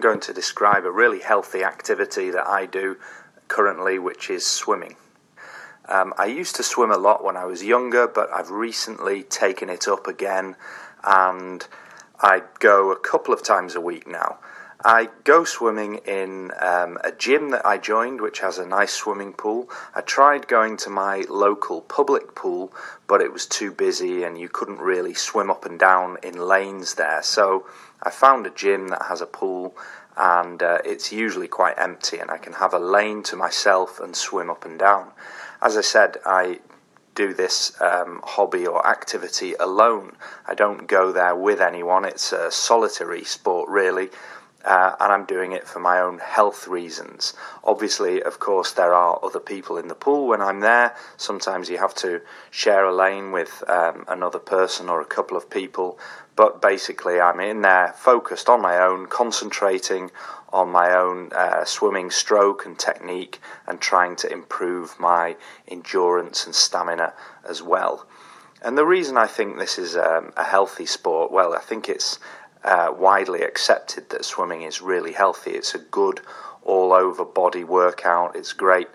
I'm going to describe a really healthy activity that I do currently, which is swimming. Um, I used to swim a lot when I was younger, but I've recently taken it up again and I go a couple of times a week now. I go swimming in um, a gym that I joined, which has a nice swimming pool. I tried going to my local public pool, but it was too busy and you couldn't really swim up and down in lanes there. So I found a gym that has a pool and uh, it's usually quite empty, and I can have a lane to myself and swim up and down. As I said, I do this um, hobby or activity alone. I don't go there with anyone. It's a solitary sport, really uh, and I'm doing it for my own health reasons. Obviously, of course, there are other people in the pool when I'm there. Sometimes you have to share a lane with um, another person or a couple of people, but basically, I'm in there focused on my own, concentrating on my own uh, swimming stroke and technique, and trying to improve my endurance and stamina as well. And the reason I think this is um, a healthy sport, well, I think it's uh, widely accepted that swimming is really healthy. It's a good all over body workout, it's great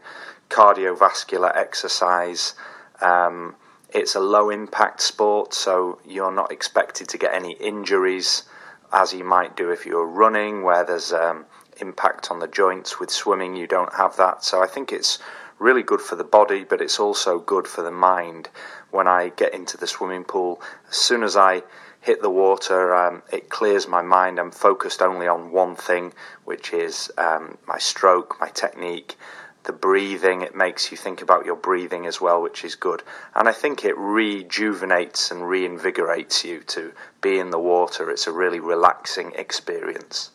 cardiovascular exercise. Um, it's a low impact sport, so you're not expected to get any injuries as you might do if you're running, where there's um, impact on the joints. With swimming, you don't have that. So I think it's really good for the body, but it's also good for the mind. When I get into the swimming pool, as soon as I hit the water, um, it clears my mind. I'm focused only on one thing, which is um, my stroke, my technique, the breathing. It makes you think about your breathing as well, which is good. And I think it rejuvenates and reinvigorates you to be in the water. It's a really relaxing experience.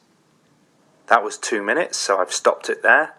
That was two minutes, so I've stopped it there.